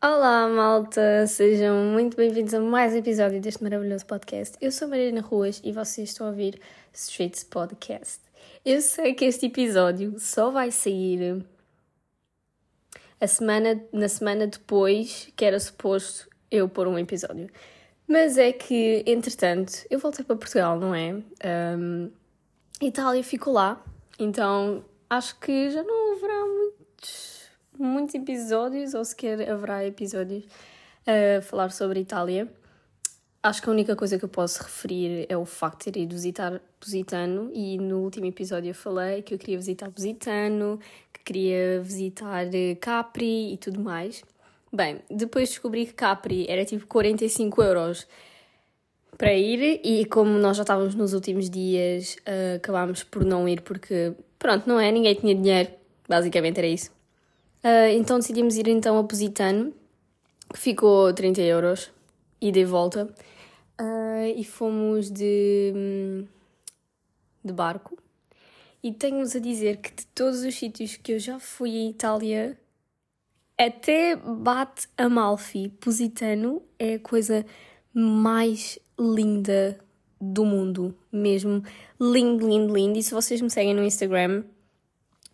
Olá, malta! Sejam muito bem-vindos a mais um episódio deste maravilhoso podcast. Eu sou Mariana Ruas e vocês estão a ouvir Streets Podcast. Eu sei que este episódio só vai sair a semana, na semana depois que era suposto eu pôr um episódio. Mas é que, entretanto, eu voltei para Portugal, não é? Um, Itália ficou lá, então acho que já não haverá muitos muitos episódios, ou sequer haverá episódios a falar sobre a Itália. Acho que a única coisa que eu posso referir é o facto de ter ido visitar Positano e no último episódio eu falei que eu queria visitar Positano, que queria visitar eh, Capri e tudo mais. Bem, depois descobri que Capri era tipo 45 euros para ir e como nós já estávamos nos últimos dias, uh, acabámos por não ir porque, pronto, não é? Ninguém tinha dinheiro, basicamente era isso. Uh, então decidimos ir então a Positano, que ficou 30 euros, e volta. Uh, e fomos de, de barco. E tenho-vos a dizer que de todos os sítios que eu já fui em Itália, até bate Amalfi, Positano é a coisa mais linda do mundo. Mesmo lindo, lindo, lindo. E se vocês me seguem no Instagram,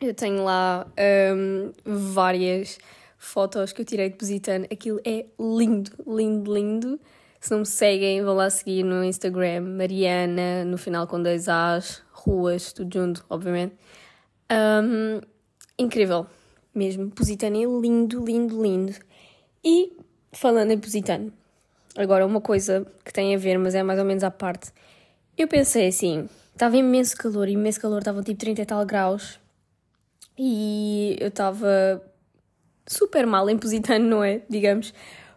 eu tenho lá um, várias fotos que eu tirei de Positano. Aquilo é lindo, lindo, lindo. Se não me seguem, vão lá seguir no Instagram, Mariana, no final com dois As, ruas, tudo junto, obviamente. Um, incrível, mesmo. Positano é lindo, lindo, lindo. E, falando em Positano, agora uma coisa que tem a ver, mas é mais ou menos à parte. Eu pensei assim, estava imenso calor, imenso calor, estavam tipo 30 e tal graus, e eu estava super mal em Positano, não é? Digamos,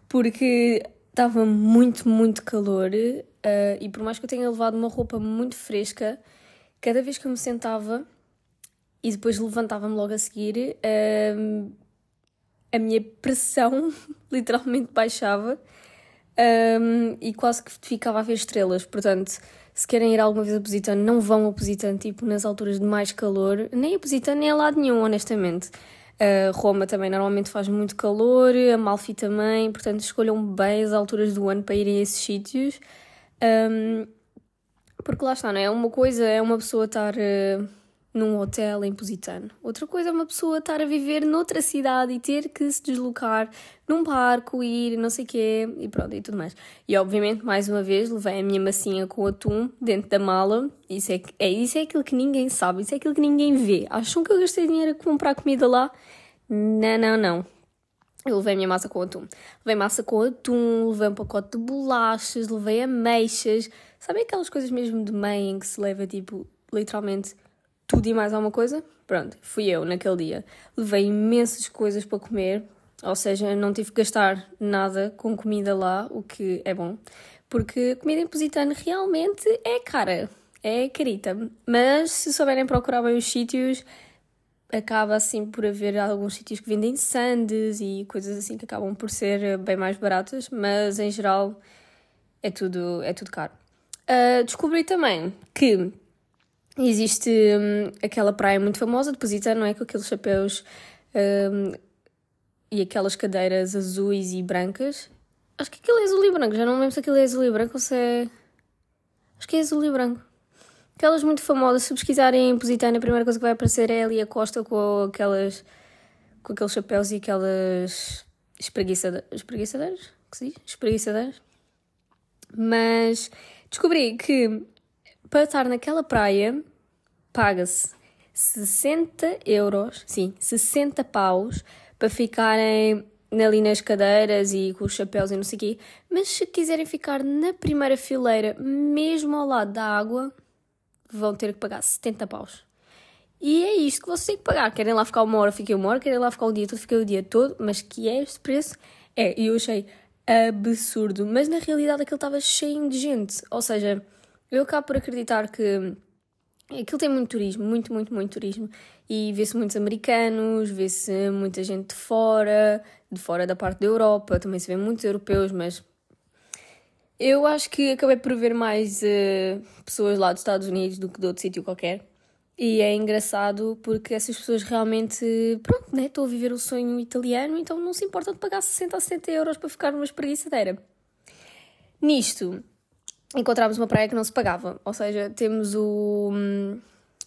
porque estava muito, muito calor uh, e por mais que eu tenha levado uma roupa muito fresca, cada vez que eu me sentava e depois levantava-me logo a seguir, uh, a minha pressão literalmente baixava um, e quase que ficava a ver estrelas. Portanto, se querem ir alguma vez a Positano, não vão a Positano, tipo, nas alturas de mais calor. Nem a Positano, nem a lado nenhum, honestamente. Uh, Roma também normalmente faz muito calor, Amalfi também, portanto escolham bem as alturas do ano para irem a esses sítios. Um, porque lá está, não é? Uma coisa é uma pessoa estar uh, num hotel em Positano. Outra coisa é uma pessoa estar a viver noutra cidade e ter que se deslocar num barco, ir, não sei quê, e pronto, e tudo mais. E obviamente, mais uma vez, levei a minha massinha com atum dentro da mala. Isso é, é, isso é aquilo que ninguém sabe, isso é aquilo que ninguém vê. Acham que eu gastei dinheiro a comprar comida lá? Não, não, não. Eu levei a minha massa com atum. Levei massa com atum, levei um pacote de bolachas, levei ameixas. Sabem aquelas coisas mesmo de mãe em que se leva, tipo, literalmente tudo e mais alguma coisa. Pronto, fui eu naquele dia. Levei imensas coisas para comer, ou seja, não tive que gastar nada com comida lá, o que é bom, porque comida em Positano realmente é cara, é carita. Mas se souberem procurar bem os sítios, acaba assim por haver alguns sítios que vendem sandes e coisas assim que acabam por ser bem mais baratas, mas em geral é tudo, é tudo caro. Uh, descobri também que Existe hum, aquela praia muito famosa de Positano, não é? Com aqueles chapéus hum, e aquelas cadeiras azuis e brancas. Acho que aquilo é azul e branco, já não lembro se aquilo é azul e branco ou se é. Acho que é azul e branco. Aquelas muito famosas, se pesquisarem em Positano, a primeira coisa que vai aparecer é ali a costa com aquelas. com aqueles chapéus e aquelas. espreguiçadeiras. espreguiçadeiras? Que se diz? Espreguiçadeiras. Mas descobri que para estar naquela praia paga-se 60 euros, sim, 60 paus para ficarem ali nas cadeiras e com os chapéus e não sei o quê. Mas se quiserem ficar na primeira fileira, mesmo ao lado da água, vão ter que pagar 70 paus. E é isto que vocês têm que pagar. Querem lá ficar uma hora, fiquem uma hora. Querem lá ficar o dia todo, fiquem o dia todo. Mas que é este preço? É, e eu achei absurdo. Mas na realidade aquilo estava cheio de gente. Ou seja, eu acabo por acreditar que aquilo tem muito turismo, muito, muito, muito turismo. E vê-se muitos americanos, vê-se muita gente de fora, de fora da parte da Europa, também se vê muitos europeus, mas eu acho que acabei por ver mais uh, pessoas lá dos Estados Unidos do que de outro sítio qualquer. E é engraçado porque essas pessoas realmente, pronto, né? Estou a viver o sonho italiano, então não se importa de pagar 60 a 70 euros para ficar numa espreguiçadeira. Nisto, encontramos uma praia que não se pagava. Ou seja, temos o. Hum,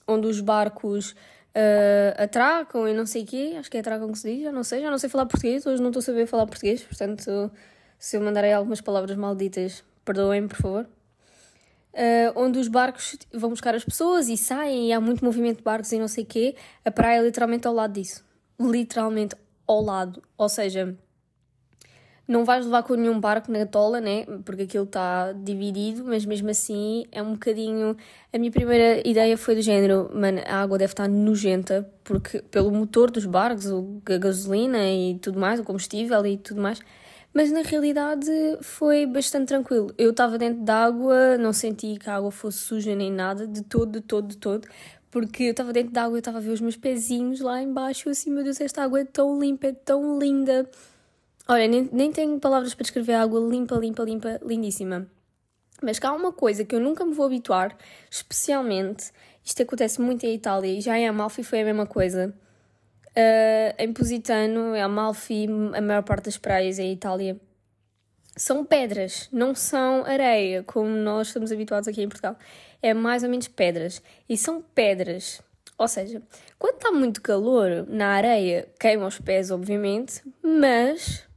onde os barcos uh, atracam e não sei o quê. Acho que é atracam que se diz, já não sei, já não sei falar português, hoje não estou a saber falar português, portanto, se eu mandarei algumas palavras malditas, perdoem-me, por favor uh, onde os barcos vão buscar as pessoas e saem e há muito movimento de barcos e não sei o quê. A praia é literalmente ao lado disso. Literalmente ao lado. Ou seja, não vais levar com nenhum barco na tola, né? Porque aquilo está dividido, mas mesmo assim é um bocadinho. A minha primeira ideia foi do género, mano, a água deve estar nojenta, porque pelo motor dos barcos, a gasolina e tudo mais, o combustível e tudo mais mas na realidade foi bastante tranquilo. Eu estava dentro da água, não senti que a água fosse suja nem nada, de todo, de todo, de todo, porque eu estava dentro da água e estava a ver os meus pezinhos lá embaixo, assim, meu Deus, esta água é tão limpa, é tão linda. Olha, nem, nem tenho palavras para descrever a água limpa, limpa, limpa, lindíssima. Mas cá há uma coisa que eu nunca me vou habituar, especialmente, isto acontece muito em Itália e já em Amalfi foi a mesma coisa Uh, em Positano, em Amalfi, a maior parte das praias em Itália são pedras, não são areia, como nós estamos habituados aqui em Portugal. É mais ou menos pedras. E são pedras. Ou seja, quando está muito calor na areia, queima os pés, obviamente, mas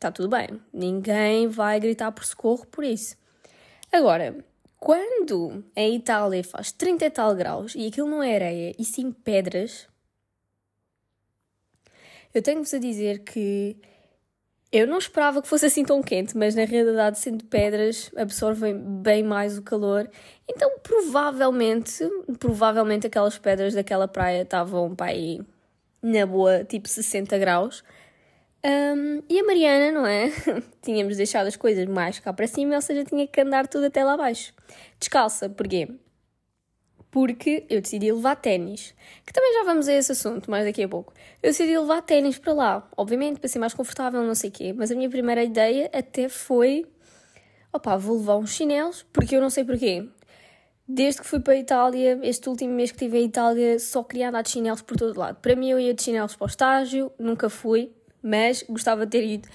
está tudo bem. Ninguém vai gritar por socorro por isso. Agora, quando em Itália faz 30 e tal graus e aquilo não é areia e sim pedras, eu tenho-vos a dizer que eu não esperava que fosse assim tão quente, mas na realidade, sendo pedras, absorvem bem mais o calor. Então, provavelmente, provavelmente aquelas pedras daquela praia estavam para aí na boa, tipo 60 graus. Um, e a Mariana, não é? Tínhamos deixado as coisas mais cá para cima, ou seja, tinha que andar tudo até lá abaixo. Descalça, porquê? porque eu decidi levar ténis, que também já vamos a esse assunto mais daqui a pouco. Eu decidi levar ténis para lá, obviamente para ser mais confortável, não sei o quê, mas a minha primeira ideia até foi, opá, vou levar uns chinelos, porque eu não sei porquê. Desde que fui para a Itália, este último mês que estive em Itália, só queria andar de chinelos por todo lado. Para mim eu ia de chinelos para o estágio, nunca fui, mas gostava de ter ido.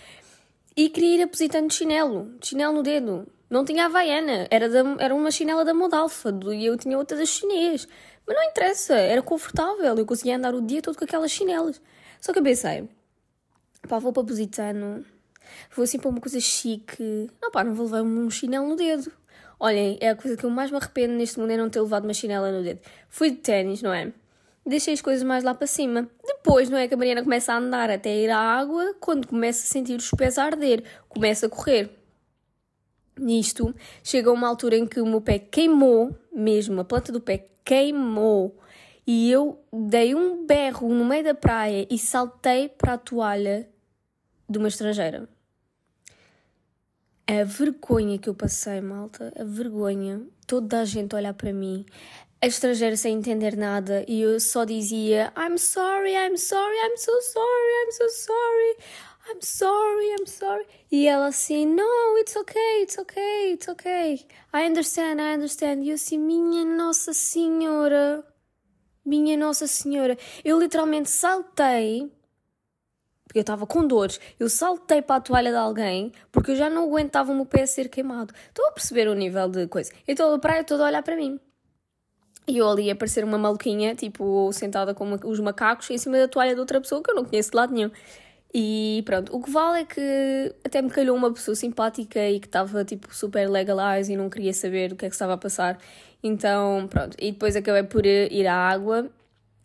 E queria ir apositando chinelo, chinelo no dedo. Não tinha Havaiana, era, da, era uma chinela da Modalfa e eu tinha outra das chinês. Mas não interessa, era confortável, eu conseguia andar o dia todo com aquelas chinelas. Só que eu pensei, pá, vou para Positano, vou assim para uma coisa chique. Não, pá, não vou levar um chinelo no dedo. Olhem, é a coisa que eu mais me arrependo neste mundo é não ter levado uma chinela no dedo. Fui de ténis, não é? Deixei as coisas mais lá para cima. Depois, não é que a Mariana começa a andar até ir à água, quando começa a sentir os pés a arder, começa a correr nisto, chegou uma altura em que o meu pé queimou mesmo, a planta do pé queimou. E eu dei um berro no meio da praia e saltei para a toalha de uma estrangeira. A vergonha que eu passei, malta, a vergonha, toda a gente olhar para mim, a estrangeira sem entender nada, e eu só dizia: I'm sorry, I'm sorry, I'm so sorry, I'm so sorry. I'm sorry, I'm sorry. E ela assim, no, it's okay, it's okay, it's okay. I understand, I understand. E eu assim, minha Nossa Senhora, minha Nossa Senhora. Eu literalmente saltei, porque eu estava com dores, eu saltei para a toalha de alguém, porque eu já não aguentava o meu pé a ser queimado. Estou a perceber o nível de coisa. Então a praia toda a olhar para mim. E eu ali a parecer uma maluquinha, tipo, sentada com os macacos em cima da toalha de outra pessoa que eu não conheço de lado nenhum. E pronto, o que vale é que até me calhou uma pessoa simpática e que estava tipo super legalized e não queria saber o que é que estava a passar. Então, pronto. E depois acabei por ir à água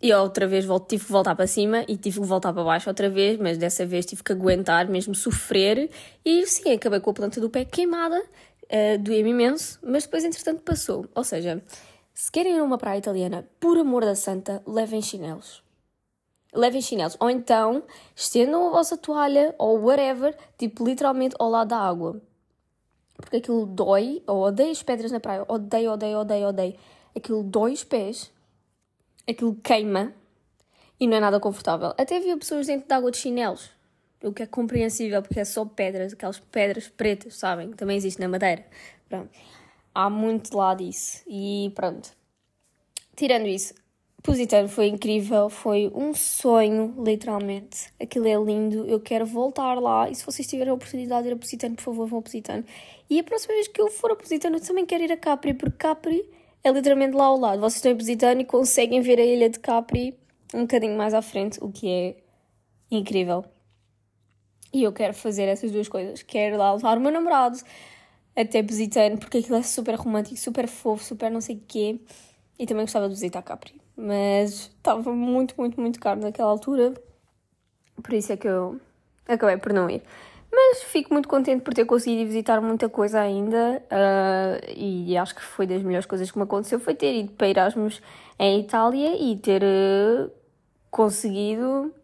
e outra vez tive que voltar para cima e tive que voltar para baixo outra vez, mas dessa vez tive que aguentar, mesmo sofrer. E sim, acabei com a planta do pé queimada, uh, doía-me imenso, mas depois entretanto passou. Ou seja, se querem ir a uma praia italiana, por amor da santa, levem chinelos levem chinelos. Ou então estendam a vossa toalha ou whatever, tipo literalmente ao lado da água. Porque aquilo dói, ou odeio as pedras na praia, odeio, odeio, odeio, odeio. Aquilo dói os pés, aquilo queima e não é nada confortável. Até vi pessoas dentro de água de chinelos, o que é compreensível porque é só pedras, aquelas pedras pretas, sabem? Também existe na Madeira. Pronto. Há muito lá disso. E pronto tirando isso, Positano foi incrível, foi um sonho, literalmente. Aquilo é lindo, eu quero voltar lá. E se vocês tiverem a oportunidade de ir a Positano, por favor, vão a Positano. E a próxima vez que eu for a Positano, eu também quero ir a Capri, porque Capri é literalmente lá ao lado. Vocês estão em Positano e conseguem ver a ilha de Capri um bocadinho mais à frente, o que é incrível. E eu quero fazer essas duas coisas. Quero lá levar o meu namorado até Positano, porque aquilo é super romântico, super fofo, super não sei o quê. E também gostava de visitar Capri. Mas estava muito, muito, muito caro naquela altura. Por isso é que eu acabei por não ir. Mas fico muito contente por ter conseguido visitar muita coisa ainda. Uh, e acho que foi das melhores coisas que me aconteceu. Foi ter ido para Erasmus em Itália e ter uh, conseguido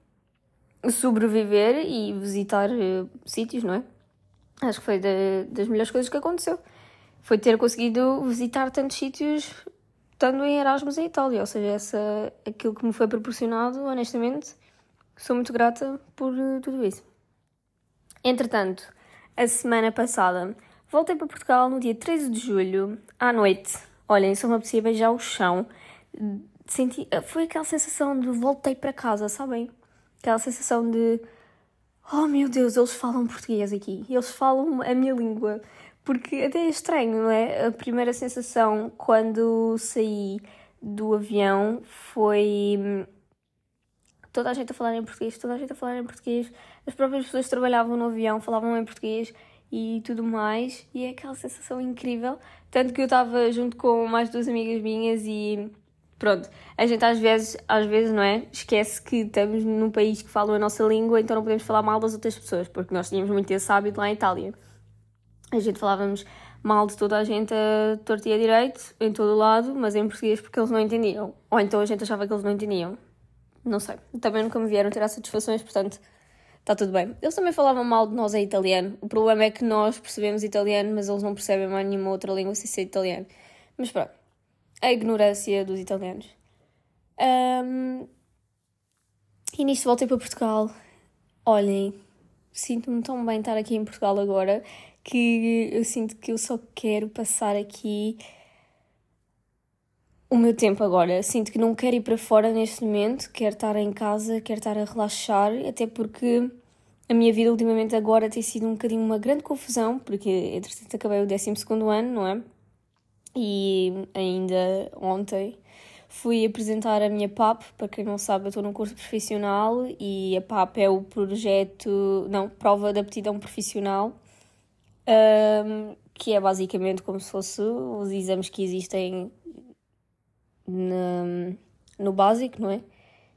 sobreviver e visitar uh, sítios, não é? Acho que foi de, das melhores coisas que aconteceu. Foi ter conseguido visitar tantos sítios estando em Erasmus em Itália. Ou seja, essa, aquilo que me foi proporcionado, honestamente, sou muito grata por uh, tudo isso. Entretanto, a semana passada, voltei para Portugal no dia 13 de julho, à noite. Olhem, só me apetecia beijar o chão. Senti, foi aquela sensação de voltei para casa, sabem? Aquela sensação de oh meu Deus, eles falam português aqui, eles falam a minha língua. Porque até é estranho, não é? A primeira sensação quando saí do avião foi hum, toda a gente a falar em português, toda a gente a falar em português, as próprias pessoas que trabalhavam no avião falavam em português e tudo mais, e é aquela sensação incrível. Tanto que eu estava junto com mais duas amigas minhas e pronto, a gente às vezes, às vezes, não é? Esquece que estamos num país que fala a nossa língua, então não podemos falar mal das outras pessoas, porque nós tínhamos muito esse hábito lá em Itália. A gente falávamos mal de toda a gente a torto e a direito, em todo o lado, mas em português porque eles não entendiam. Ou então a gente achava que eles não entendiam. Não sei. Também nunca me vieram tirar satisfações, portanto, está tudo bem. Eles também falavam mal de nós em italiano. O problema é que nós percebemos italiano, mas eles não percebem mais nenhuma outra língua sem ser italiano. Mas pronto a ignorância dos italianos. Um, e nisto voltei para Portugal. Olhem, sinto-me tão bem estar aqui em Portugal agora que eu sinto que eu só quero passar aqui o meu tempo agora. Sinto que não quero ir para fora neste momento, quero estar em casa, quero estar a relaxar, até porque a minha vida ultimamente agora tem sido um bocadinho uma grande confusão, porque entretanto acabei o 12 ano, não é? E ainda ontem fui apresentar a minha PAP. Para quem não sabe, eu estou num curso profissional e a PAP é o projeto, não, prova de aptidão profissional, um, que é basicamente como se fosse os exames que existem no, no básico, não é?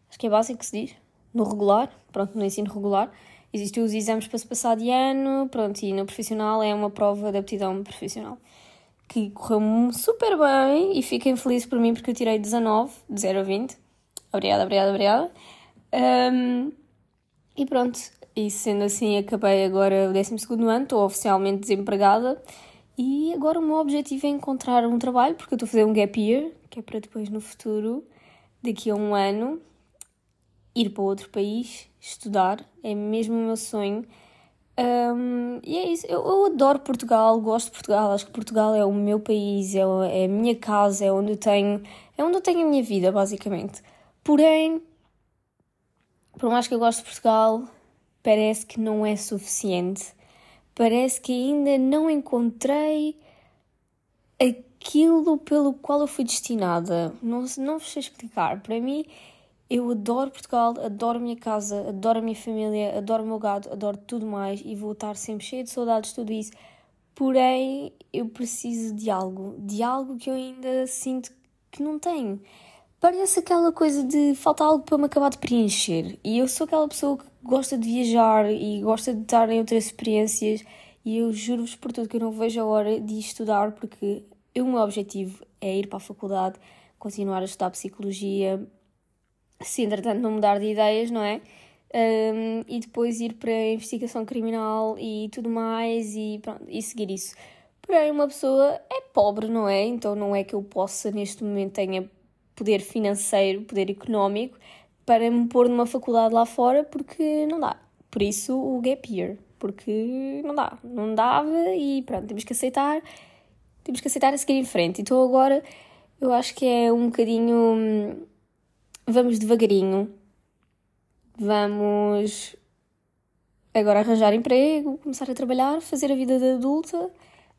Acho que é básico que se diz, no regular, pronto, no ensino regular. Existem os exames para se passar de ano, pronto, e no profissional é uma prova de aptidão profissional que correu super bem e fiquem felizes por mim porque eu tirei 19, de 0 a 20. Obrigada, obrigada, obrigada. Um, e pronto, e sendo assim, acabei agora o 12 ano, estou oficialmente desempregada e agora o meu objetivo é encontrar um trabalho porque eu estou a fazer um gap year, que é para depois no futuro, daqui a um ano, ir para outro país, estudar, é mesmo o meu sonho. Um, e é isso, eu, eu, adoro Portugal, gosto de Portugal, acho que Portugal é o meu país, é, é a minha casa, é onde eu tenho, é onde eu tenho a minha vida, basicamente. Porém, por mais que eu goste de Portugal, parece que não é suficiente. Parece que ainda não encontrei aquilo pelo qual eu fui destinada. Não, não sei explicar. Para mim, eu adoro Portugal, adoro a minha casa, adoro a minha família, adoro o meu gado, adoro tudo mais e vou estar sempre cheia de saudades de tudo isso. Porém, eu preciso de algo, de algo que eu ainda sinto que não tenho. Parece aquela coisa de falta algo para me acabar de preencher. E eu sou aquela pessoa que gosta de viajar e gosta de estar em outras experiências. E eu juro-vos por tudo que eu não vejo a hora de estudar, porque o meu objetivo é ir para a faculdade, continuar a estudar psicologia, se entretanto não mudar de ideias, não é? Um, e depois ir para a investigação criminal e tudo mais e, pronto, e seguir isso. Porém, uma pessoa é pobre, não é? Então não é que eu possa neste momento tenha poder financeiro, poder económico para me pôr numa faculdade lá fora porque não dá. Por isso o gap year, porque não dá, não dava e pronto, temos que aceitar, temos que aceitar a seguir em frente. Então agora Eu acho que é um bocadinho. Vamos devagarinho. Vamos agora arranjar emprego, começar a trabalhar, fazer a vida de adulta,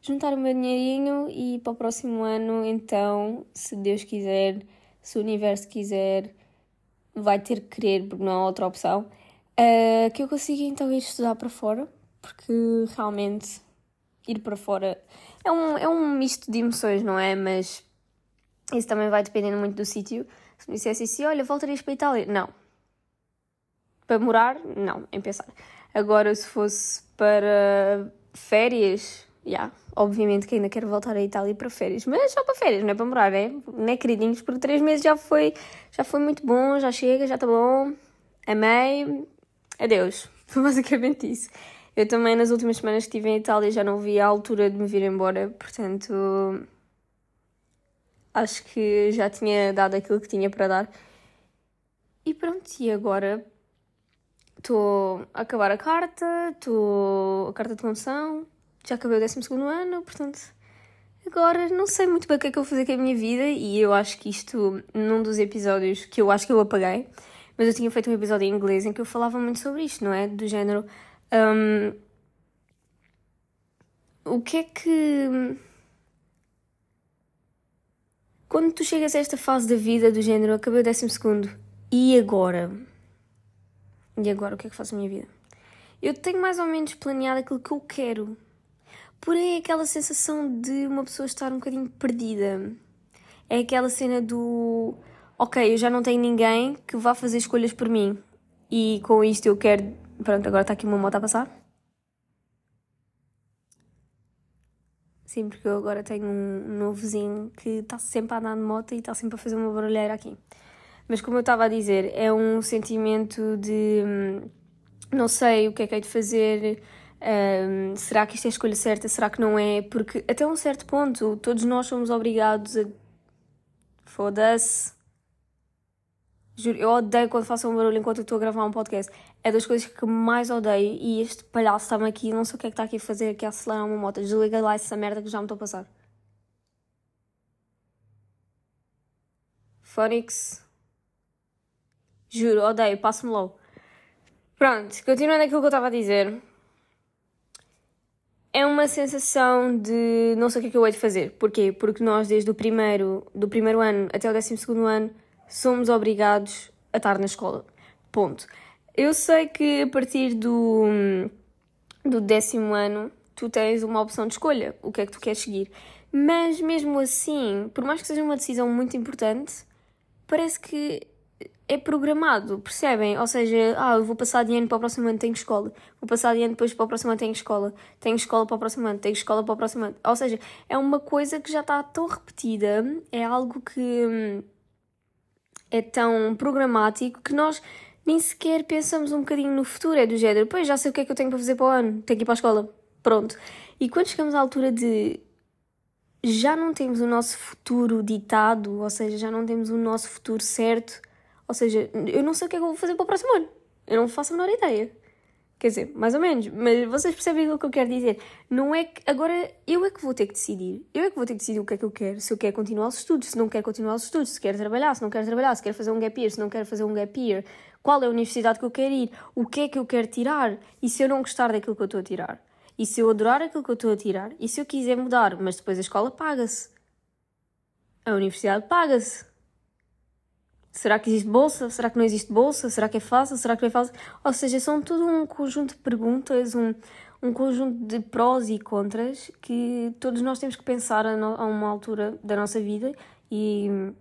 juntar o meu dinheirinho e para o próximo ano, então, se Deus quiser, se o universo quiser, vai ter que querer, porque não há outra opção, uh, que eu consiga então ir estudar para fora, porque realmente ir para fora é um, é um misto de emoções, não é? Mas isso também vai dependendo muito do sítio. Se me dissesse assim, olha, voltarias para a Itália? Não. Para morar? Não, em pensar. Agora, se fosse para férias, já, yeah, obviamente que ainda quero voltar à Itália para férias, mas só para férias, não é para morar, é? Não é queridinhos, porque três meses já foi, já foi muito bom, já chega, já está bom, amei, adeus. Foi basicamente isso. Eu também, nas últimas semanas que estive em Itália, já não vi a altura de me vir embora, portanto, acho que já tinha dado aquilo que tinha para dar. E pronto, e agora estou a acabar a carta, estou a carta de condução, já acabei o 12 ano, portanto, agora não sei muito bem o que é que eu vou fazer com a minha vida e eu acho que isto, num dos episódios que eu acho que eu apaguei, mas eu tinha feito um episódio em inglês em que eu falava muito sobre isto, não é? Do género. Um, o que é que. Quando tu chegas a esta fase da vida do género, acabei o décimo segundo, e agora? E agora o que é que faço a minha vida? Eu tenho mais ou menos planeado aquilo que eu quero. Porém, é aquela sensação de uma pessoa estar um bocadinho perdida. É aquela cena do ok, eu já não tenho ninguém que vá fazer escolhas por mim. E com isto eu quero. Pronto, agora está aqui uma moto a passar. Sim, porque eu agora tenho um novo vizinho que está sempre a andar de moto e está sempre a fazer uma barulheira aqui. Mas como eu estava a dizer, é um sentimento de hum, não sei o que é que hei de fazer, um, será que isto é a escolha certa, será que não é? Porque até um certo ponto todos nós somos obrigados a. Foda-se. Juro, eu odeio quando façam um barulho enquanto estou a gravar um podcast. É das coisas que mais odeio e este palhaço está-me aqui, não sei o que é que está aqui a fazer, aqui a acelerar uma moto. Desliga lá essa merda que já me estou a passar. Phonics. Juro, odeio, passo-me logo. Pronto, continuando aquilo que eu estava a dizer. É uma sensação de não sei o que é que eu hei de fazer. Porquê? Porque nós, desde o primeiro, do primeiro ano até o décimo segundo ano, somos obrigados a estar na escola. Ponto. Eu sei que a partir do, do décimo ano tu tens uma opção de escolha, o que é que tu queres seguir. Mas mesmo assim, por mais que seja uma decisão muito importante, parece que é programado, percebem? Ou seja, ah, eu vou passar de ano para o próximo ano, tenho escola. Vou passar de ano depois para o próximo ano, tenho escola. Tenho escola para o próximo ano, tenho escola para o próximo ano. Ou seja, é uma coisa que já está tão repetida, é algo que hum, é tão programático que nós nem sequer pensamos um bocadinho no futuro. É do género, pois já sei o que é que eu tenho para fazer para o ano, tenho que ir para a escola. Pronto. E quando chegamos à altura de já não temos o nosso futuro ditado, ou seja, já não temos o nosso futuro certo ou seja, eu não sei o que é que eu vou fazer para o próximo ano. Eu não faço a menor ideia. Quer dizer, mais ou menos. Mas vocês percebem o que eu quero dizer. Não é que. Agora eu é que vou ter que decidir. Eu é que vou ter que decidir o que é que eu quero. Se eu quero continuar os estudos, se não quero continuar os estudos, se quero trabalhar, se não quero trabalhar, se quero fazer um gap year, se não quero fazer um gap year. Qual é a universidade que eu quero ir? O que é que eu quero tirar? E se eu não gostar daquilo que eu estou a tirar? E se eu adorar aquilo que eu estou a tirar? E se eu quiser mudar, mas depois a escola paga-se? A universidade paga-se. Será que existe bolsa? Será que não existe bolsa? Será que é fácil? Será que não é fácil? Ou seja, são tudo um conjunto de perguntas, um, um conjunto de prós e contras que todos nós temos que pensar a, no, a uma altura da nossa vida e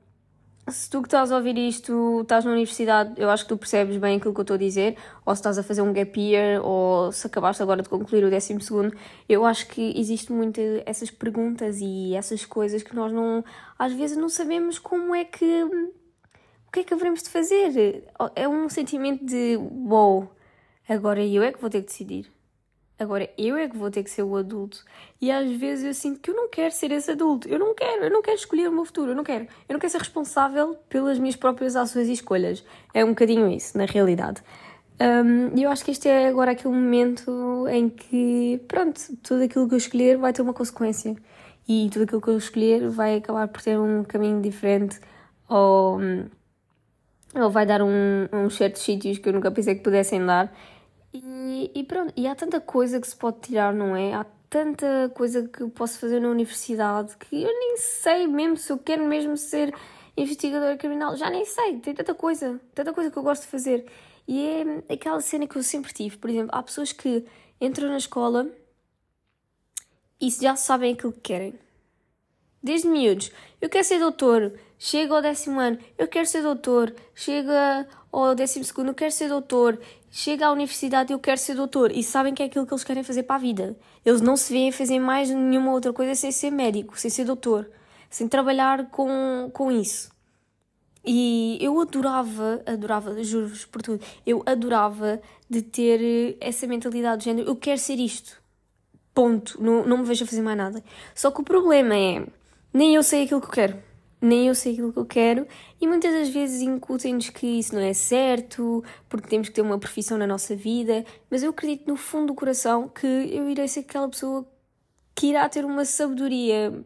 se tu que estás a ouvir isto estás na universidade, eu acho que tu percebes bem aquilo que eu estou a dizer, ou se estás a fazer um gap year, ou se acabaste agora de concluir o décimo segundo, eu acho que existe muito essas perguntas e essas coisas que nós não, às vezes não sabemos como é que o que é que haveremos de fazer? É um sentimento de wow, agora eu é que vou ter que decidir. Agora eu é que vou ter que ser o adulto. E às vezes eu sinto que eu não quero ser esse adulto. Eu não quero, eu não quero escolher o meu futuro, eu não quero. Eu não quero ser responsável pelas minhas próprias ações e escolhas. É um bocadinho isso, na realidade. E um, eu acho que este é agora aquele momento em que, pronto, tudo aquilo que eu escolher vai ter uma consequência. e tudo aquilo que eu escolher vai acabar por ter um caminho diferente ou, ou vai dar um, uns certos sítios que eu nunca pensei que pudessem dar. E, e pronto, e há tanta coisa que se pode tirar, não é? Há tanta coisa que eu posso fazer na universidade que eu nem sei mesmo se eu quero mesmo ser investigadora criminal, já nem sei, tem tanta coisa, tanta coisa que eu gosto de fazer. E é aquela cena que eu sempre tive, por exemplo, há pessoas que entram na escola e já sabem aquilo que querem. Desde miúdos, eu quero ser doutor, chega ao décimo ano, eu quero ser doutor, chega ao décimo segundo, eu quero ser doutor, chega à universidade, eu quero ser doutor, e sabem que é aquilo que eles querem fazer para a vida. Eles não se veem fazer mais nenhuma outra coisa sem ser médico, sem ser doutor, sem trabalhar com, com isso. E eu adorava, adorava, juro-vos por tudo, eu adorava de ter essa mentalidade de género, eu quero ser isto. Ponto. Não, não me vejo a fazer mais nada. Só que o problema é, nem eu sei aquilo que eu quero. Nem eu sei aquilo que eu quero, e muitas das vezes incutem-nos que isso não é certo, porque temos que ter uma profissão na nossa vida, mas eu acredito no fundo do coração que eu irei ser aquela pessoa que irá ter uma sabedoria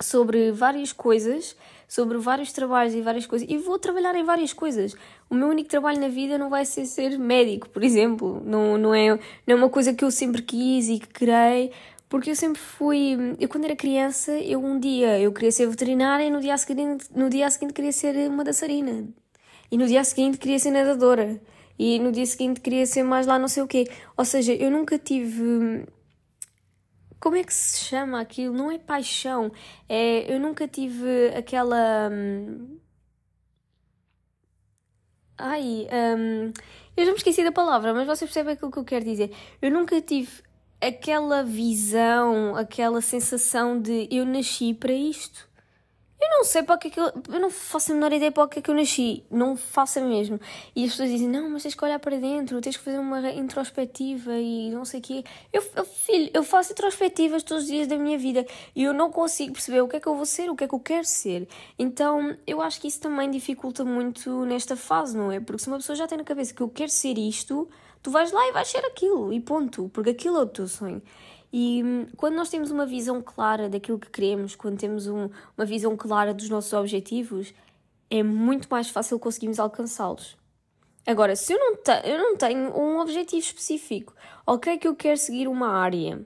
sobre várias coisas, sobre vários trabalhos e várias coisas, e vou trabalhar em várias coisas. O meu único trabalho na vida não vai ser ser médico, por exemplo. Não, não, é, não é uma coisa que eu sempre quis e que querei, porque eu sempre fui. Eu, quando era criança, eu um dia eu queria ser veterinária e no dia seguinte, no dia seguinte queria ser uma dançarina. E no dia seguinte queria ser nadadora. E no dia seguinte queria ser mais lá não sei o quê. Ou seja, eu nunca tive como é que se chama aquilo? Não é paixão. É, eu nunca tive aquela. Hum, ai, um, eu já me esqueci da palavra, mas vocês percebem aquilo que eu quero dizer. Eu nunca tive aquela visão, aquela sensação de eu nasci para isto. Eu não sei para que é que eu. Eu não faço a menor ideia para que é que eu nasci. Não faço mesmo. E as pessoas dizem: não, mas tens que olhar para dentro, tens que fazer uma introspectiva e não sei o quê. Eu, eu, filho, eu faço introspectivas todos os dias da minha vida e eu não consigo perceber o que é que eu vou ser, o que é que eu quero ser. Então eu acho que isso também dificulta muito nesta fase, não é? Porque se uma pessoa já tem na cabeça que eu quero ser isto, tu vais lá e vais ser aquilo e ponto. Porque aquilo é o teu sonho. E hum, quando nós temos uma visão clara daquilo que queremos, quando temos um, uma visão clara dos nossos objetivos, é muito mais fácil conseguirmos alcançá-los. Agora, se eu não, eu não tenho um objetivo específico, ok, que eu quero seguir uma área,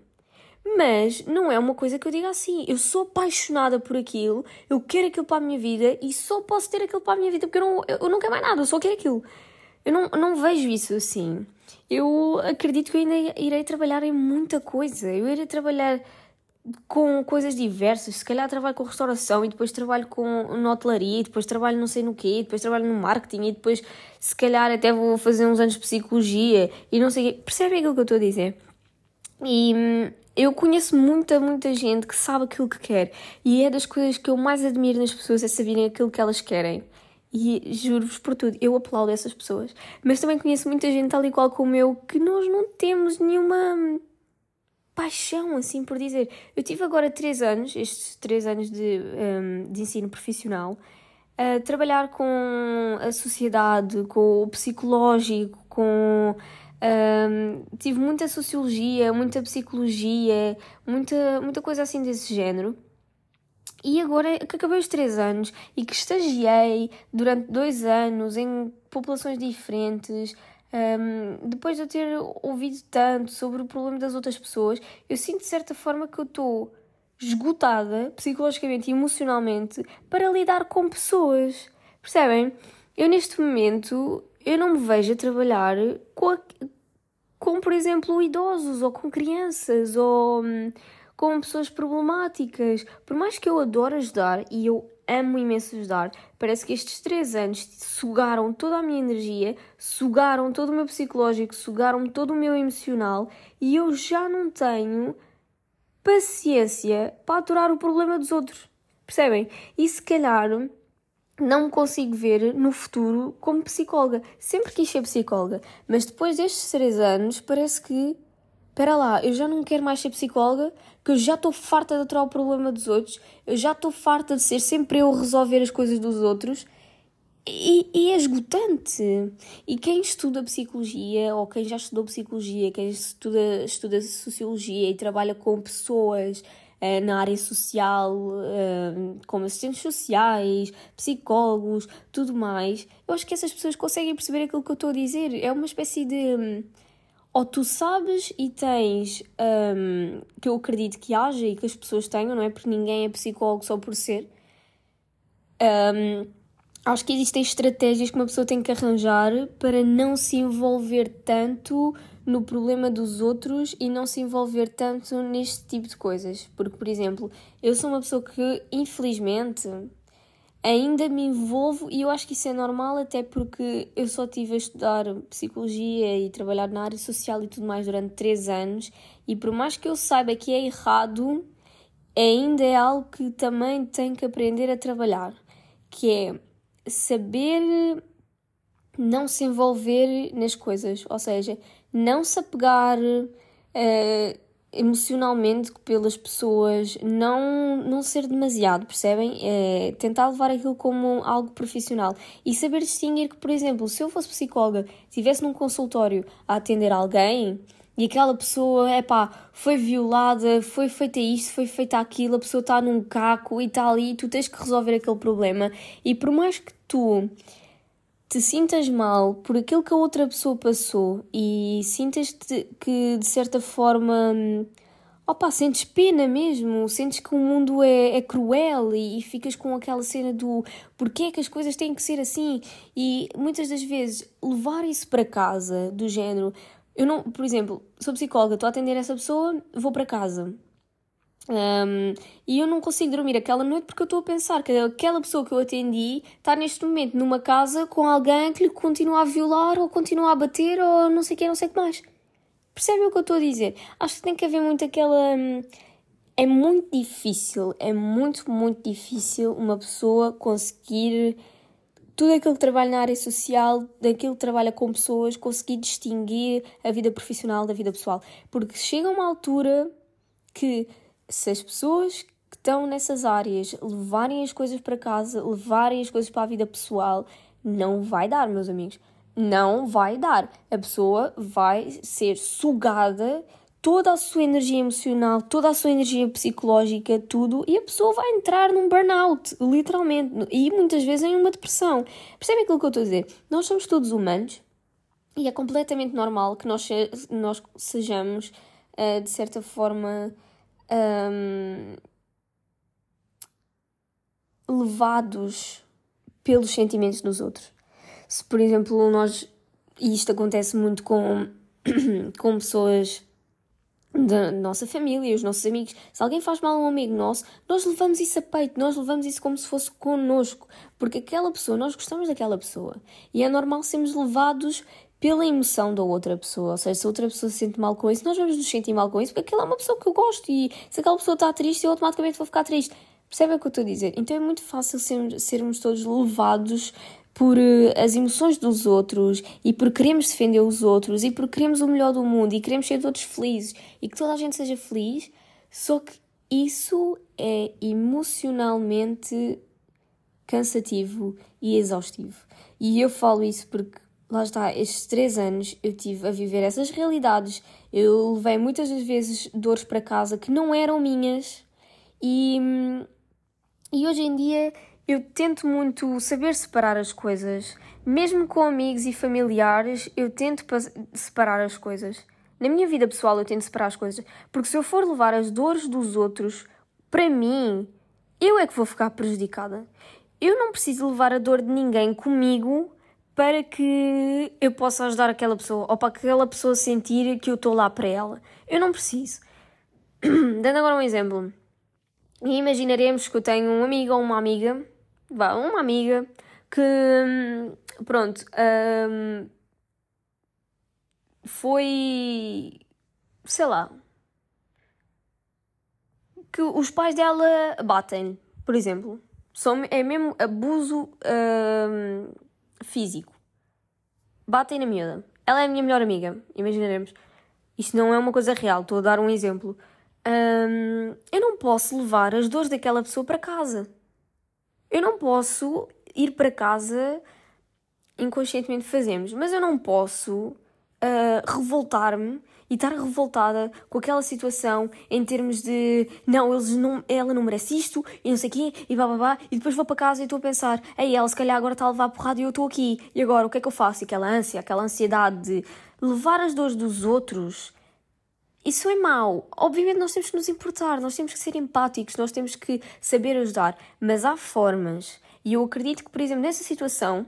mas não é uma coisa que eu diga assim. Eu sou apaixonada por aquilo, eu quero aquilo para a minha vida e só posso ter aquilo para a minha vida porque eu não, eu não quero mais nada, eu só quero aquilo. Eu não, não vejo isso assim eu acredito que eu ainda irei trabalhar em muita coisa. Eu irei trabalhar com coisas diversas. Se calhar trabalho com restauração e depois trabalho com na hotelaria e depois trabalho não sei no quê, e depois trabalho no marketing e depois se calhar até vou fazer uns anos de psicologia e não sei o quê. Percebem aquilo que eu estou a dizer? E hum, eu conheço muita, muita gente que sabe aquilo que quer e é das coisas que eu mais admiro nas pessoas é saberem aquilo que elas querem. E juro-vos por tudo, eu aplaudo essas pessoas. Mas também conheço muita gente, tal e qual como eu, que nós não temos nenhuma paixão, assim por dizer. Eu tive agora três anos, estes três anos de, um, de ensino profissional, a trabalhar com a sociedade, com o psicológico, com. Um, tive muita sociologia, muita psicologia, muita, muita coisa assim desse género. E agora que acabei os três anos e que estagiei durante dois anos em populações diferentes, um, depois de eu ter ouvido tanto sobre o problema das outras pessoas, eu sinto de certa forma que eu estou esgotada psicologicamente e emocionalmente para lidar com pessoas. Percebem? Eu neste momento eu não me vejo a trabalhar com, a, com por exemplo, idosos ou com crianças ou hum, com pessoas problemáticas. Por mais que eu adore ajudar e eu amo imenso ajudar, parece que estes três anos sugaram toda a minha energia, sugaram todo o meu psicológico, sugaram todo o meu emocional e eu já não tenho paciência para aturar o problema dos outros. Percebem? E se calhar não me consigo ver no futuro como psicóloga. Sempre quis ser psicóloga, mas depois destes três anos parece que espera lá, eu já não quero mais ser psicóloga, que eu já estou farta de aturar o problema dos outros, eu já estou farta de ser sempre eu resolver as coisas dos outros. E, e, é esgotante. E quem estuda psicologia, ou quem já estudou psicologia, quem estuda, estuda sociologia e trabalha com pessoas uh, na área social, uh, como assistentes sociais, psicólogos, tudo mais, eu acho que essas pessoas conseguem perceber aquilo que eu estou a dizer. É uma espécie de. Ou tu sabes e tens, um, que eu acredito que haja e que as pessoas tenham, não é? Porque ninguém é psicólogo só por ser. Um, acho que existem estratégias que uma pessoa tem que arranjar para não se envolver tanto no problema dos outros e não se envolver tanto neste tipo de coisas. Porque, por exemplo, eu sou uma pessoa que, infelizmente, ainda me envolvo e eu acho que isso é normal, até porque eu só tive a estudar psicologia e trabalhar na área social e tudo mais durante três anos, e por mais que eu saiba que é errado, ainda é algo que também tenho que aprender a trabalhar, que é saber não se envolver nas coisas, ou seja, não se apegar uh, emocionalmente pelas pessoas, não, não ser demasiado, percebem? É tentar levar aquilo como algo profissional e saber distinguir que, por exemplo, se eu fosse psicóloga, estivesse num consultório a atender alguém e aquela pessoa, é pá, foi violada, foi feita isto, foi feita aquilo, a pessoa está num caco e está ali, tu tens que resolver aquele problema. E por mais que tu te sintas mal por aquilo que a outra pessoa passou e sintas que de certa forma opa, sentes pena mesmo, sentes que o mundo é, é cruel e, e, ficas com aquela cena do porquê é que as coisas têm que ser assim e muitas das vezes levar isso para casa do género eu não, por exemplo, sou psicóloga, estou a atender essa pessoa, vou para casa. Um, e eu não consigo dormir aquela noite porque eu estou a pensar que aquela pessoa que eu atendi está neste momento numa casa com alguém que lhe continua a violar ou continua a bater ou não sei o que, não sei o que mais. Percebem o que eu estou a dizer? Acho que tem que haver muito aquela. Hum, é muito difícil, é muito, muito difícil uma pessoa conseguir tudo aquilo que trabalha na área social, daquilo que trabalha com pessoas, conseguir distinguir a vida profissional da vida pessoal. Porque chega uma altura que, se as pessoas que estão nessas áreas levarem as coisas para casa, levarem as coisas para a vida pessoal, não vai dar, meus amigos. Não vai dar. A pessoa vai ser sugada toda a sua energia emocional, toda a sua energia psicológica, tudo, e a pessoa vai entrar num burnout, literalmente, e muitas vezes em uma depressão. Percebem aquilo que eu estou a dizer? Nós somos todos humanos e é completamente normal que nós, nós sejamos, uh, de certa forma, um, levados pelos sentimentos dos outros. Se, por exemplo, nós, e isto acontece muito com, com pessoas da nossa família, os nossos amigos. Se alguém faz mal a um amigo nosso, nós levamos isso a peito, nós levamos isso como se fosse connosco, porque aquela pessoa, nós gostamos daquela pessoa. E é normal sermos levados pela emoção da outra pessoa. Ou seja, se a outra pessoa se sente mal com isso, nós vamos nos sentir mal com isso, porque aquela é uma pessoa que eu gosto e se aquela pessoa está triste, eu automaticamente vou ficar triste. Percebem o que eu estou a dizer? Então é muito fácil sermos, sermos todos levados por uh, as emoções dos outros e por queremos defender os outros e por queremos o melhor do mundo e queremos ser todos felizes e que toda a gente seja feliz, só que isso é emocionalmente cansativo e exaustivo. E eu falo isso porque, lá está, estes três anos eu tive a viver essas realidades. Eu levei muitas das vezes dores para casa que não eram minhas e, e hoje em dia eu tento muito saber separar as coisas. Mesmo com amigos e familiares, eu tento separar as coisas. Na minha vida pessoal, eu tento separar as coisas. Porque se eu for levar as dores dos outros para mim, eu é que vou ficar prejudicada. Eu não preciso levar a dor de ninguém comigo para que eu possa ajudar aquela pessoa ou para aquela pessoa sentir que eu estou lá para ela. Eu não preciso. Dando agora um exemplo. Imaginaremos que eu tenho um amigo ou uma amiga vá, uma amiga que, pronto, um, foi, sei lá, que os pais dela batem, por exemplo. São, é mesmo abuso um, físico. Batem na miúda. Ela é a minha melhor amiga, imaginaremos. Isto não é uma coisa real, estou a dar um exemplo. Um, eu não posso levar as dores daquela pessoa para casa. Eu não posso ir para casa inconscientemente fazemos, mas eu não posso uh, revoltar-me e estar revoltada com aquela situação em termos de não, eles não, ela não merece isto e não sei o quê e babá e depois vou para casa e estou a pensar, ei, ela se calhar agora está a levar porrada e eu estou aqui e agora o que é que eu faço? E aquela ânsia, aquela ansiedade de levar as dores dos outros isso é mau. Obviamente nós temos que nos importar, nós temos que ser empáticos, nós temos que saber ajudar, mas há formas. E eu acredito que, por exemplo, nessa situação,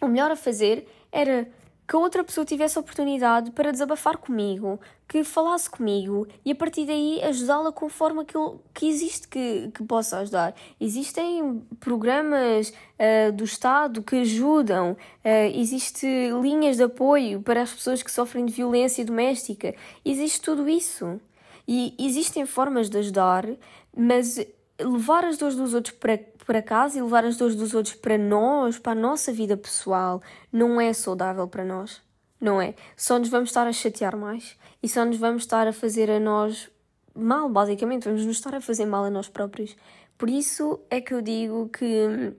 o melhor a fazer era que a outra pessoa tivesse a oportunidade para desabafar comigo, que falasse comigo e a partir daí ajudá-la com forma que, existe que, que possa ajudar. Existem programas uh, do Estado que ajudam, uh, existem linhas de apoio para as pessoas que sofrem de violência doméstica, existe tudo isso. E existem formas de ajudar, mas levar as dores dos outros para para casa e levar as dores dos outros para nós, para a nossa vida pessoal, não é saudável para nós. Não é? Só nos vamos estar a chatear mais e só nos vamos estar a fazer a nós mal, basicamente. Vamos nos estar a fazer mal a nós próprios. Por isso é que eu digo que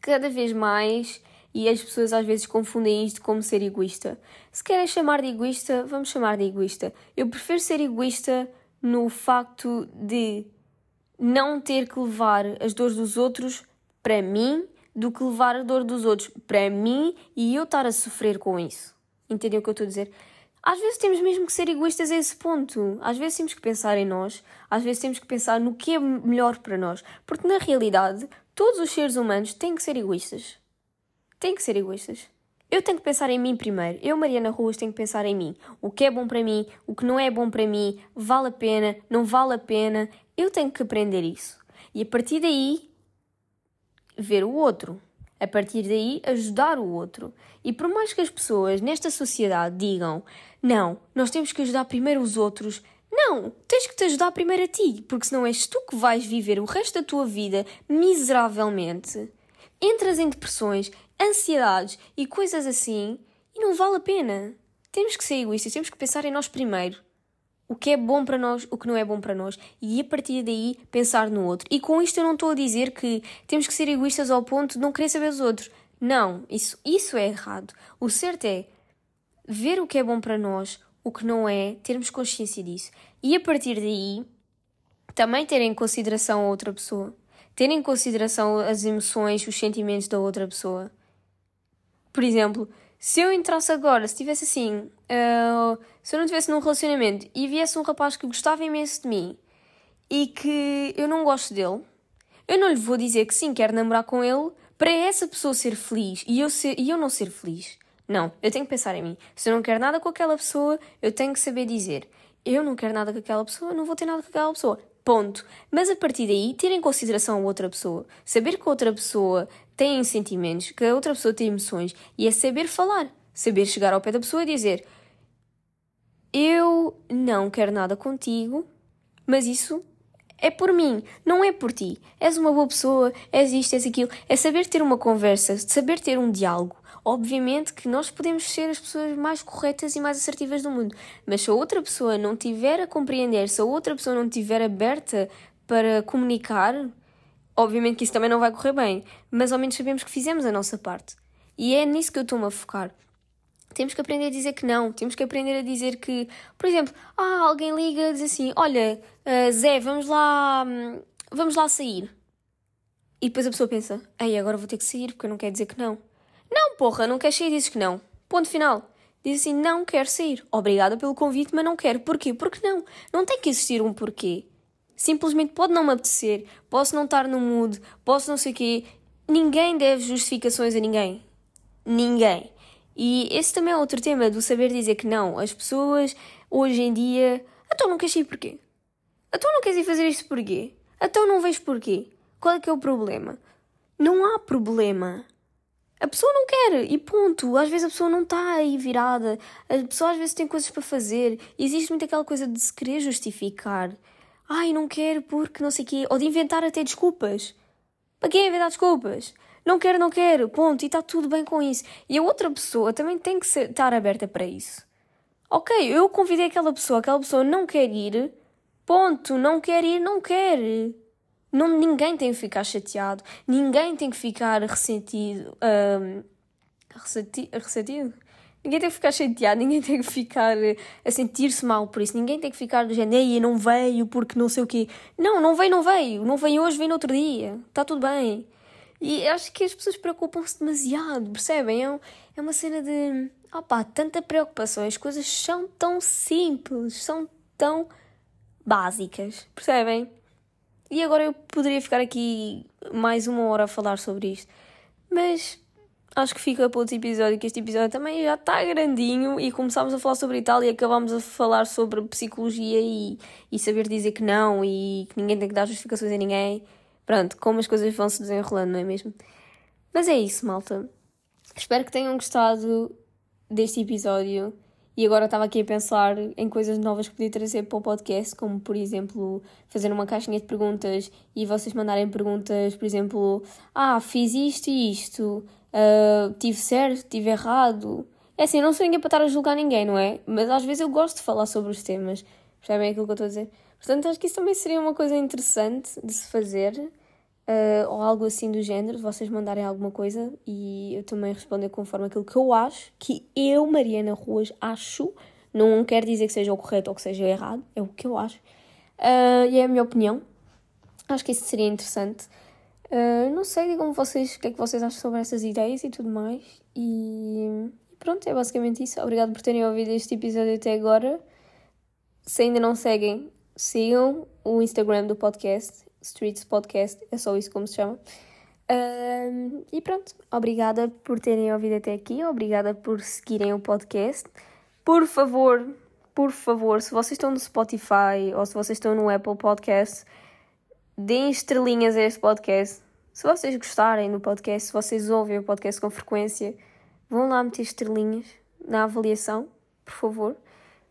cada vez mais, e as pessoas às vezes confundem isto como ser egoísta. Se querem chamar de egoísta, vamos chamar de egoísta. Eu prefiro ser egoísta no facto de não ter que levar as dores dos outros para mim do que levar a dor dos outros para mim e eu estar a sofrer com isso. Entendeu o que eu estou a dizer? Às vezes temos mesmo que ser egoístas a esse ponto. Às vezes temos que pensar em nós, às vezes temos que pensar no que é melhor para nós. Porque na realidade, todos os seres humanos têm que ser egoístas. Têm que ser egoístas. Eu tenho que pensar em mim primeiro. Eu, Mariana Ruas, tenho que pensar em mim. O que é bom para mim, o que não é bom para mim, vale a pena, não vale a pena. Eu tenho que aprender isso. E a partir daí, ver o outro. A partir daí, ajudar o outro. E por mais que as pessoas nesta sociedade digam: não, nós temos que ajudar primeiro os outros. Não, tens que te ajudar primeiro a ti, porque senão és tu que vais viver o resto da tua vida miseravelmente. Entras em depressões, ansiedades e coisas assim, e não vale a pena. Temos que ser egoístas, temos que pensar em nós primeiro. O que é bom para nós, o que não é bom para nós, e a partir daí pensar no outro. E com isto eu não estou a dizer que temos que ser egoístas ao ponto de não querer saber dos outros. Não, isso, isso é errado. O certo é ver o que é bom para nós, o que não é, termos consciência disso. E a partir daí também ter em consideração a outra pessoa. Ter em consideração as emoções, os sentimentos da outra pessoa. Por exemplo, se eu entrasse agora, se tivesse assim, uh, se eu não estivesse num relacionamento e viesse um rapaz que gostava imenso de mim e que eu não gosto dele, eu não lhe vou dizer que sim, quero namorar com ele para essa pessoa ser feliz e eu, ser, e eu não ser feliz. Não, eu tenho que pensar em mim. Se eu não quero nada com aquela pessoa, eu tenho que saber dizer: eu não quero nada com aquela pessoa, não vou ter nada com aquela pessoa. Ponto. Mas a partir daí, ter em consideração a outra pessoa. Saber que a outra pessoa tem sentimentos, que a outra pessoa tem emoções. E é saber falar. Saber chegar ao pé da pessoa e dizer: Eu não quero nada contigo, mas isso é por mim, não é por ti. És uma boa pessoa, és isto, és aquilo. É saber ter uma conversa, saber ter um diálogo. Obviamente que nós podemos ser as pessoas mais corretas e mais assertivas do mundo, mas se a outra pessoa não tiver a compreender, se a outra pessoa não tiver aberta para comunicar, obviamente que isso também não vai correr bem, mas ao menos sabemos que fizemos a nossa parte. E é nisso que eu estou-me a focar. Temos que aprender a dizer que não, temos que aprender a dizer que, por exemplo, ah, alguém liga diz assim: Olha, uh, Zé, vamos lá, hum, vamos lá sair. E depois a pessoa pensa: Ei, agora vou ter que sair porque eu não quero dizer que não. Não, porra, não queres sair dizes que não. Ponto final. Diz assim, não quero sair. Obrigada pelo convite, mas não quero. Porquê? Porque não. Não tem que existir um porquê. Simplesmente pode não me apetecer, posso não estar no mood, posso não sei o quê. Ninguém deve justificações a ninguém. Ninguém. E esse também é outro tema do saber dizer que não. As pessoas, hoje em dia, então não queres ir porquê? Então não queres ir fazer isto porquê? Então não vês porquê? Qual é que é o problema? Não há problema. A pessoa não quer e ponto. Às vezes a pessoa não está aí virada. A pessoa às vezes tem coisas para fazer. Existe muito aquela coisa de se querer justificar. Ai, não quero porque não sei o quê. Ou de inventar até desculpas. Para quem inventar desculpas? Não quero, não quero. Ponto. E está tudo bem com isso. E a outra pessoa também tem que ser, estar aberta para isso. Ok, eu convidei aquela pessoa, aquela pessoa não quer ir. Ponto. Não quer ir, não quer. Não, ninguém tem que ficar chateado, ninguém tem que ficar ressentido. Um, ressenti, ressentido? Ninguém tem que ficar chateado, ninguém tem que ficar eh, a sentir-se mal por isso, ninguém tem que ficar do género, não veio porque não sei o quê. Não, não veio, não veio. Não veio hoje, veio no outro dia. Está tudo bem. E acho que as pessoas preocupam-se demasiado, percebem? É, um, é uma cena de. Opá, tanta preocupação. As coisas são tão simples, são tão básicas, percebem? E agora eu poderia ficar aqui mais uma hora a falar sobre isto, mas acho que fica para outro episódio, que este episódio também já está grandinho e começámos a falar sobre Itália e acabámos a falar sobre psicologia e, e saber dizer que não e que ninguém tem que dar justificações a ninguém. Pronto, como as coisas vão se desenrolando, não é mesmo? Mas é isso, malta. Espero que tenham gostado deste episódio. E agora estava aqui a pensar em coisas novas que podia trazer para o podcast, como por exemplo fazer uma caixinha de perguntas e vocês mandarem perguntas, por exemplo, ah, fiz isto e isto, uh, tive certo, tive errado. É assim, eu não sou ninguém para estar a julgar ninguém, não é? Mas às vezes eu gosto de falar sobre os temas. Percebem aquilo que eu estou a dizer? Portanto, acho que isso também seria uma coisa interessante de se fazer uh, ou algo assim do género, vocês mandarem alguma coisa e eu também responder conforme aquilo que eu acho, que eu, Mariana Ruas, acho. Não quer dizer que seja o correto ou que seja o errado, é o que eu acho. Uh, e é a minha opinião. Acho que isso seria interessante. Uh, não sei, digam vocês o que é que vocês acham sobre essas ideias e tudo mais. E, pronto, é basicamente isso. Obrigado por terem ouvido este episódio até agora. Se ainda não seguem, sigam o Instagram do podcast Streets Podcast, é só isso como se chama. Um, e pronto, obrigada por terem ouvido até aqui, obrigada por seguirem o podcast. Por favor, por favor, se vocês estão no Spotify ou se vocês estão no Apple Podcast, deem estrelinhas a este podcast. Se vocês gostarem do podcast, se vocês ouvem o podcast com frequência, vão lá meter estrelinhas na avaliação, por favor.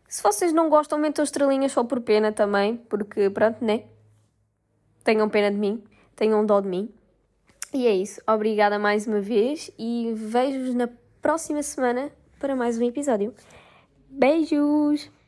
Se vocês não gostam, metam estrelinhas só por pena também, porque pronto, né? tenham pena de mim, tenham dó de mim. E é isso. Obrigada mais uma vez e vejo-vos na próxima semana para mais um episódio. Beijos!